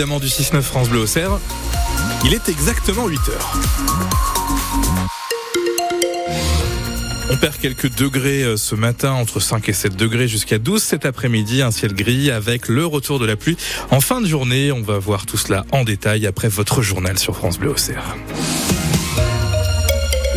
du 6-9 France Bleu au Cerf. Il est exactement 8 heures. On perd quelques degrés euh, ce matin, entre 5 et 7 degrés jusqu'à 12 cet après-midi, un ciel gris avec le retour de la pluie en fin de journée. On va voir tout cela en détail après votre journal sur France Bleu Cerf.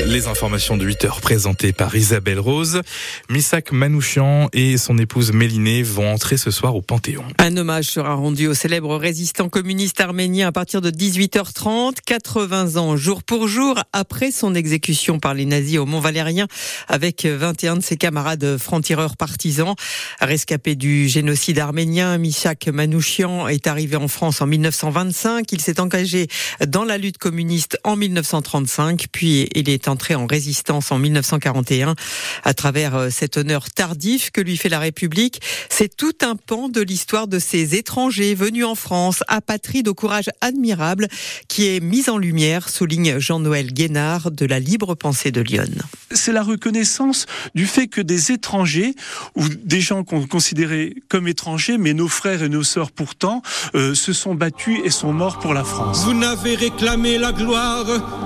Les informations de 8 heures présentées par Isabelle Rose. Missak Manouchian et son épouse Mélinée vont entrer ce soir au Panthéon. Un hommage sera rendu au célèbre résistant communiste arménien à partir de 18h30, 80 ans jour pour jour après son exécution par les nazis au Mont Valérien avec 21 de ses camarades francs-tireurs partisans. Rescapé du génocide arménien, Missak Manouchian est arrivé en France en 1925. Il s'est engagé dans la lutte communiste en 1935, puis il est entré en résistance en 1941 à travers euh, cet honneur tardif que lui fait la République. C'est tout un pan de l'histoire de ces étrangers venus en France, apatrides au courage admirable, qui est mis en lumière, souligne Jean-Noël Guénard de la Libre Pensée de Lyon. C'est la reconnaissance du fait que des étrangers, ou des gens qu'on considérait comme étrangers, mais nos frères et nos sœurs pourtant, euh, se sont battus et sont morts pour la France. Vous n'avez réclamé la gloire,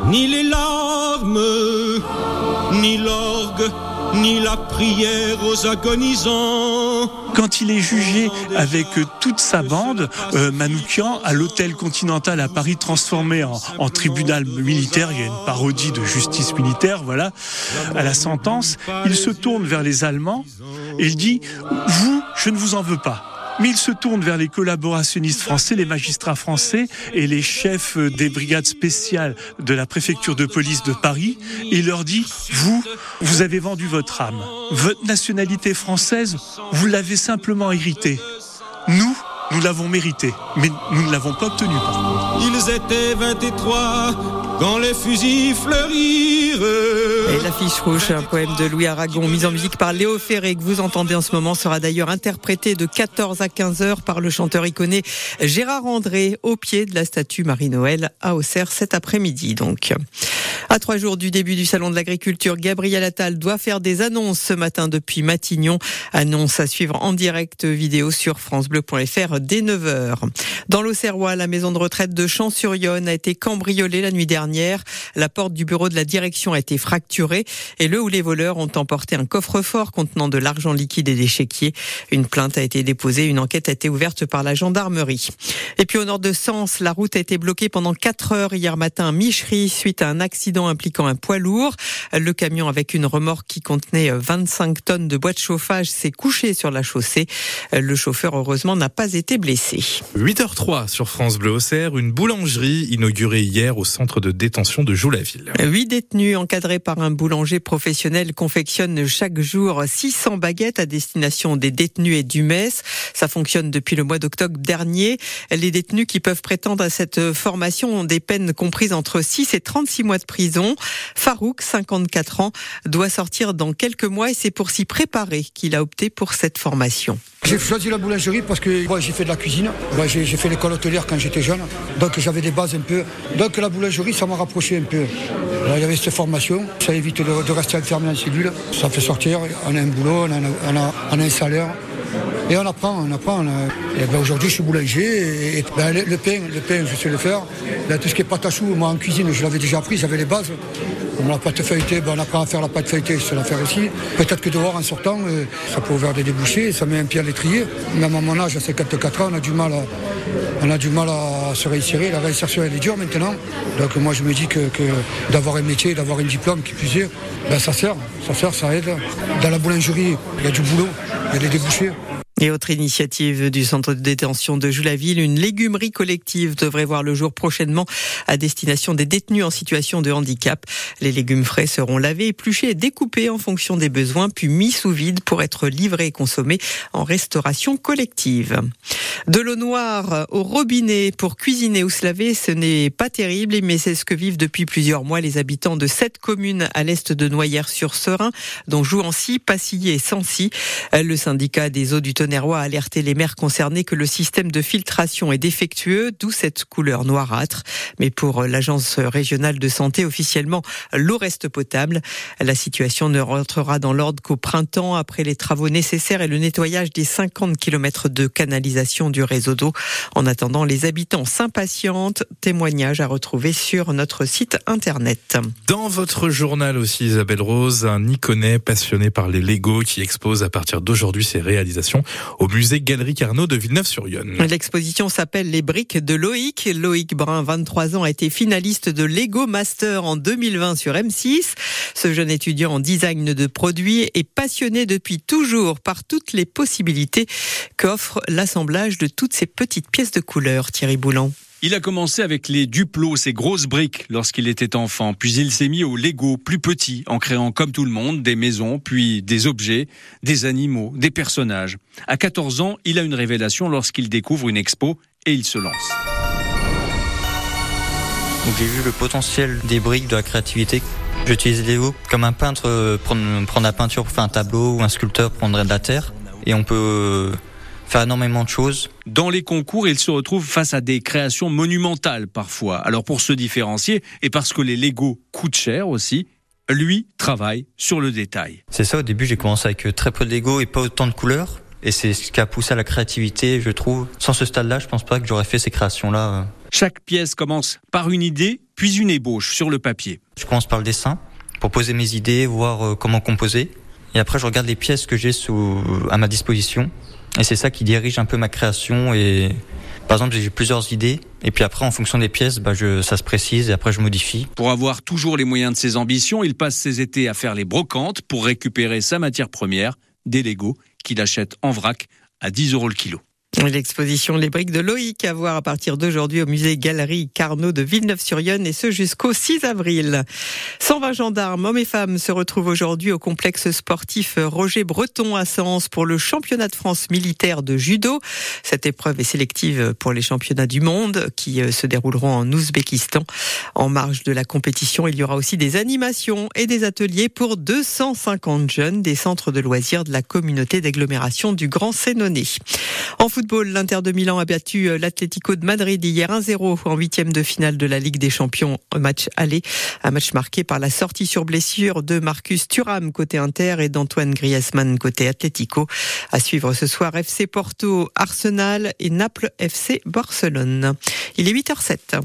ni les larmes ni l'orgue, ni la prière aux agonisants. Quand il est jugé avec toute sa bande, euh, Manoukian, à l'hôtel Continental à Paris, transformé en, en, tribunal militaire, il y a une parodie de justice militaire, voilà, à la sentence, il se tourne vers les Allemands et il dit, vous, je ne vous en veux pas mais il se tourne vers les collaborationnistes français, les magistrats français et les chefs des brigades spéciales de la préfecture de police de Paris et leur dit, vous, vous avez vendu votre âme. Votre nationalité française, vous l'avez simplement héritée. Nous, nous l'avons mérité, mais nous ne l'avons pas obtenu par contre. Ils étaient 23 quand les fusils fleurirent. Et l'affiche rouge, un poème de Louis Aragon, mis en musique par Léo Ferré, que vous entendez en ce moment, sera d'ailleurs interprété de 14 à 15 heures par le chanteur iconé Gérard André, au pied de la statue Marie-Noël à Auxerre cet après-midi. Donc, à trois jours du début du Salon de l'Agriculture, Gabriel Attal doit faire des annonces ce matin depuis Matignon. Annonce à suivre en direct vidéo sur francebleu.fr dès 9h. Dans l'Auxerrois, la maison de retraite de Champs-sur-Yonne a été cambriolée la nuit dernière. La porte du bureau de la direction a été fracturée et le ou les voleurs ont emporté un coffre-fort contenant de l'argent liquide et des chéquiers. Une plainte a été déposée, une enquête a été ouverte par la gendarmerie. Et puis au nord de Sens, la route a été bloquée pendant 4 heures hier matin à Michery suite à un accident impliquant un poids lourd. Le camion avec une remorque qui contenait 25 tonnes de bois de chauffage s'est couché sur la chaussée. Le chauffeur heureusement n'a pas été blessé. 8h03 sur France Bleu Auxerre, une boulangerie inaugurée hier au centre de détention de Joux-la-Ville. Huit détenus encadrés par un boulanger professionnel confectionnent chaque jour 600 baguettes à destination des détenus et du MES. Ça fonctionne depuis le mois d'octobre dernier. Les détenus qui peuvent prétendre à cette formation ont des peines comprises entre 6 et 36 mois de prison. Farouk, 54 ans, doit sortir dans quelques mois et c'est pour s'y préparer qu'il a opté pour cette formation. J'ai choisi la boulangerie parce que moi, j'ai fait de la cuisine. Moi, j'ai fait l'école hôtelière quand j'étais jeune. Donc j'avais des bases un peu. Donc la boulangerie, ça m'a rapproché un peu. Il y avait cette formation. Ça évite de, rester enfermé en cellule. Ça fait sortir. On a un boulot, on a un salaire. Et on apprend, on apprend. Et ben aujourd'hui, je suis boulanger. Et, ben le, pain, le pain, je sais le faire. Ben, tout ce qui est pâte à choux, moi en cuisine, je l'avais déjà appris, j'avais les bases. La pâte feuilletée, ben, on apprend à faire la pâte feuilletée, je sais la faire aussi. Peut-être que dehors, en sortant, euh, ça peut ouvrir des débouchés, ça met un pied à l'étrier. Même à mon âge, à 54 ans, on a du mal à, on a du mal à se réinsérer. La réinsertion, elle est dure maintenant. Donc moi, je me dis que, d'avoir un métier, d'avoir un diplôme qui puisse ben, ça sert, ça sert, ça aide. Dans la boulangerie, il y a du boulot, il y a des débouchés. Et autre initiative du centre de détention de Joux-la-Ville, une légumerie collective devrait voir le jour prochainement à destination des détenus en situation de handicap. Les légumes frais seront lavés, épluchés et découpés en fonction des besoins, puis mis sous vide pour être livrés et consommés en restauration collective. De l'eau noire au robinet pour cuisiner ou se laver, ce n'est pas terrible, mais c'est ce que vivent depuis plusieurs mois les habitants de sept communes à l'est de Noyères-sur-Serein, dont Jouancy, Passillé et Sancy. Le syndicat des eaux du Aunerois a alerté les maires concernés que le système de filtration est défectueux, d'où cette couleur noirâtre. Mais pour l'agence régionale de santé, officiellement, l'eau reste potable. La situation ne rentrera dans l'ordre qu'au printemps, après les travaux nécessaires et le nettoyage des 50 km de canalisation du réseau d'eau. En attendant, les habitants s'impatientent. Témoignage à retrouver sur notre site internet. Dans votre journal aussi, Isabelle Rose, un Iconais passionné par les Lego qui expose à partir d'aujourd'hui ses réalisations au musée Galerie Carnot de Villeneuve-sur-Yonne. L'exposition s'appelle Les briques de Loïc. Loïc Brun, 23 ans, a été finaliste de Lego Master en 2020 sur M6. Ce jeune étudiant en design de produits est passionné depuis toujours par toutes les possibilités qu'offre l'assemblage de toutes ces petites pièces de couleur. Thierry Boulan. Il a commencé avec les duplos, ces grosses briques, lorsqu'il était enfant. Puis il s'est mis au Lego, plus petit, en créant comme tout le monde des maisons, puis des objets, des animaux, des personnages. À 14 ans, il a une révélation lorsqu'il découvre une expo et il se lance. J'ai vu le potentiel des briques, de la créativité. J'utilise Lego comme un peintre euh, prendre, prendre la peinture pour faire un tableau ou un sculpteur prendrait de la terre. Et on peut faire énormément de choses. Dans les concours, il se retrouve face à des créations monumentales parfois. Alors pour se différencier, et parce que les Lego coûtent cher aussi, lui travaille sur le détail. C'est ça, au début j'ai commencé avec très peu de Lego et pas autant de couleurs. Et c'est ce qui a poussé à la créativité, je trouve. Sans ce stade-là, je pense pas que j'aurais fait ces créations-là. Chaque pièce commence par une idée, puis une ébauche sur le papier. Je commence par le dessin, pour poser mes idées, voir euh, comment composer. Et après, je regarde les pièces que j'ai sous, à ma disposition. Et c'est ça qui dirige un peu ma création. Et par exemple, j'ai plusieurs idées. Et puis après, en fonction des pièces, bah, je, ça se précise et après, je modifie. Pour avoir toujours les moyens de ses ambitions, il passe ses étés à faire les brocantes pour récupérer sa matière première, des Legos, qu'il achète en vrac à 10 euros le kilo. L'exposition Les briques de Loïc à voir à partir d'aujourd'hui au musée Galerie Carnot de Villeneuve-sur-Yonne et ce jusqu'au 6 avril. 120 gendarmes, hommes et femmes, se retrouvent aujourd'hui au complexe sportif Roger Breton à Sens pour le championnat de France militaire de judo. Cette épreuve est sélective pour les championnats du monde qui euh, se dérouleront en Ouzbékistan. En marge de la compétition, il y aura aussi des animations et des ateliers pour 250 jeunes des centres de loisirs de la communauté d'agglomération du Grand Sénonais. Football, l'Inter de Milan a battu euh, l'Atlético de Madrid hier 1-0 en huitième de finale de la Ligue des Champions. Match aller, un match marqué par la sortie sur blessure de Marcus Thuram côté Inter et d'Antoine Griezmann côté Atlético. À suivre ce soir FC Porto, Arsenal et Naples FC Barcelone. Il est 8h07.